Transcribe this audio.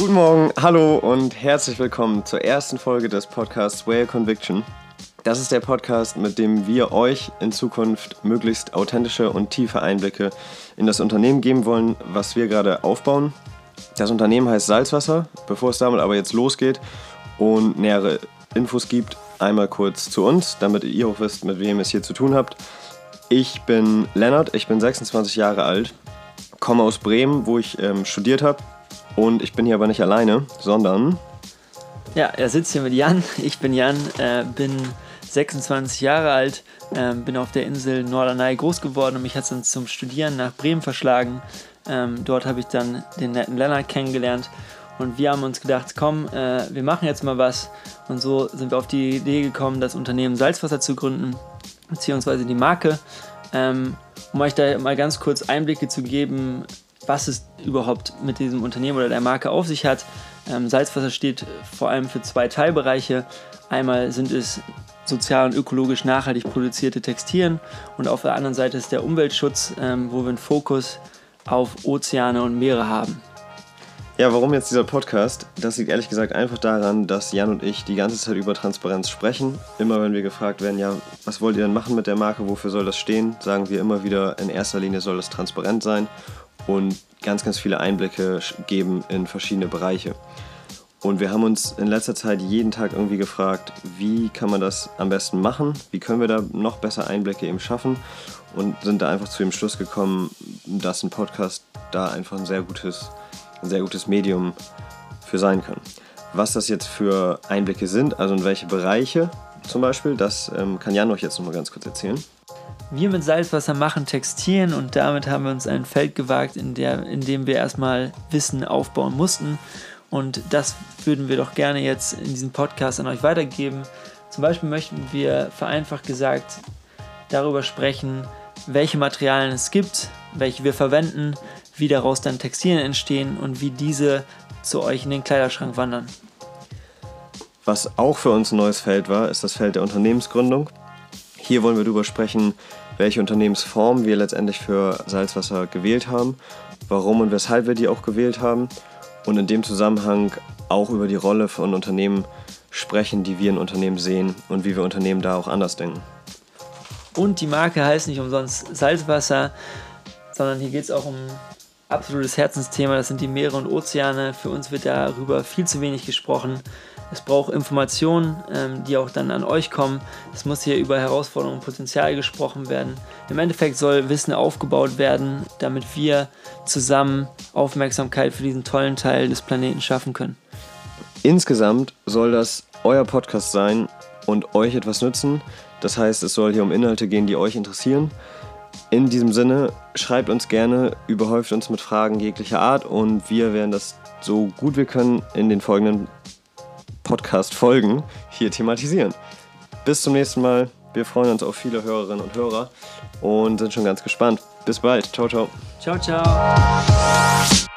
Guten Morgen, hallo und herzlich willkommen zur ersten Folge des Podcasts Whale Conviction. Das ist der Podcast, mit dem wir euch in Zukunft möglichst authentische und tiefe Einblicke in das Unternehmen geben wollen, was wir gerade aufbauen. Das Unternehmen heißt Salzwasser. Bevor es damit aber jetzt losgeht und nähere Infos gibt, einmal kurz zu uns, damit ihr auch wisst, mit wem ihr es hier zu tun habt. Ich bin Lennart, ich bin 26 Jahre alt, komme aus Bremen, wo ich ähm, studiert habe. Und ich bin hier aber nicht alleine, sondern. Ja, er sitzt hier mit Jan. Ich bin Jan, äh, bin 26 Jahre alt, äh, bin auf der Insel Norderney groß geworden und mich hat es dann zum Studieren nach Bremen verschlagen. Ähm, dort habe ich dann den netten Lennart kennengelernt und wir haben uns gedacht, komm, äh, wir machen jetzt mal was. Und so sind wir auf die Idee gekommen, das Unternehmen Salzwasser zu gründen, beziehungsweise die Marke. Ähm, um euch da mal ganz kurz Einblicke zu geben, was es überhaupt mit diesem Unternehmen oder der Marke auf sich hat. Ähm, Salzwasser steht vor allem für zwei Teilbereiche. Einmal sind es sozial und ökologisch nachhaltig produzierte Textilien und auf der anderen Seite ist der Umweltschutz, ähm, wo wir einen Fokus auf Ozeane und Meere haben. Ja, warum jetzt dieser Podcast? Das liegt ehrlich gesagt einfach daran, dass Jan und ich die ganze Zeit über Transparenz sprechen. Immer wenn wir gefragt werden, ja, was wollt ihr denn machen mit der Marke, wofür soll das stehen, sagen wir immer wieder, in erster Linie soll es transparent sein und ganz, ganz viele Einblicke geben in verschiedene Bereiche. Und wir haben uns in letzter Zeit jeden Tag irgendwie gefragt, wie kann man das am besten machen, wie können wir da noch besser Einblicke eben schaffen und sind da einfach zu dem Schluss gekommen, dass ein Podcast da einfach ein sehr gutes ein sehr gutes Medium für sein kann. Was das jetzt für Einblicke sind, also in welche Bereiche zum Beispiel, das ähm, kann Jan euch jetzt nochmal ganz kurz erzählen. Wir mit Salzwasser machen Textilien und damit haben wir uns ein Feld gewagt, in, der, in dem wir erstmal Wissen aufbauen mussten. Und das würden wir doch gerne jetzt in diesem Podcast an euch weitergeben. Zum Beispiel möchten wir vereinfacht gesagt darüber sprechen, welche Materialien es gibt, welche wir verwenden, wie daraus dann Textilien entstehen und wie diese zu euch in den Kleiderschrank wandern. Was auch für uns ein neues Feld war, ist das Feld der Unternehmensgründung. Hier wollen wir darüber sprechen, welche Unternehmensform wir letztendlich für Salzwasser gewählt haben, warum und weshalb wir die auch gewählt haben und in dem Zusammenhang auch über die Rolle von Unternehmen sprechen, die wir in Unternehmen sehen und wie wir Unternehmen da auch anders denken. Und die Marke heißt nicht umsonst Salzwasser, sondern hier geht es auch um absolutes Herzensthema, das sind die Meere und Ozeane. Für uns wird darüber viel zu wenig gesprochen. Es braucht Informationen, ähm, die auch dann an euch kommen. Es muss hier über Herausforderungen und Potenzial gesprochen werden. Im Endeffekt soll Wissen aufgebaut werden, damit wir zusammen Aufmerksamkeit für diesen tollen Teil des Planeten schaffen können. Insgesamt soll das euer Podcast sein und euch etwas nützen. Das heißt, es soll hier um Inhalte gehen, die euch interessieren. In diesem Sinne, schreibt uns gerne, überhäuft uns mit Fragen jeglicher Art und wir werden das so gut wir können in den folgenden Podcast-Folgen hier thematisieren. Bis zum nächsten Mal. Wir freuen uns auf viele Hörerinnen und Hörer und sind schon ganz gespannt. Bis bald. Ciao, ciao. Ciao, ciao.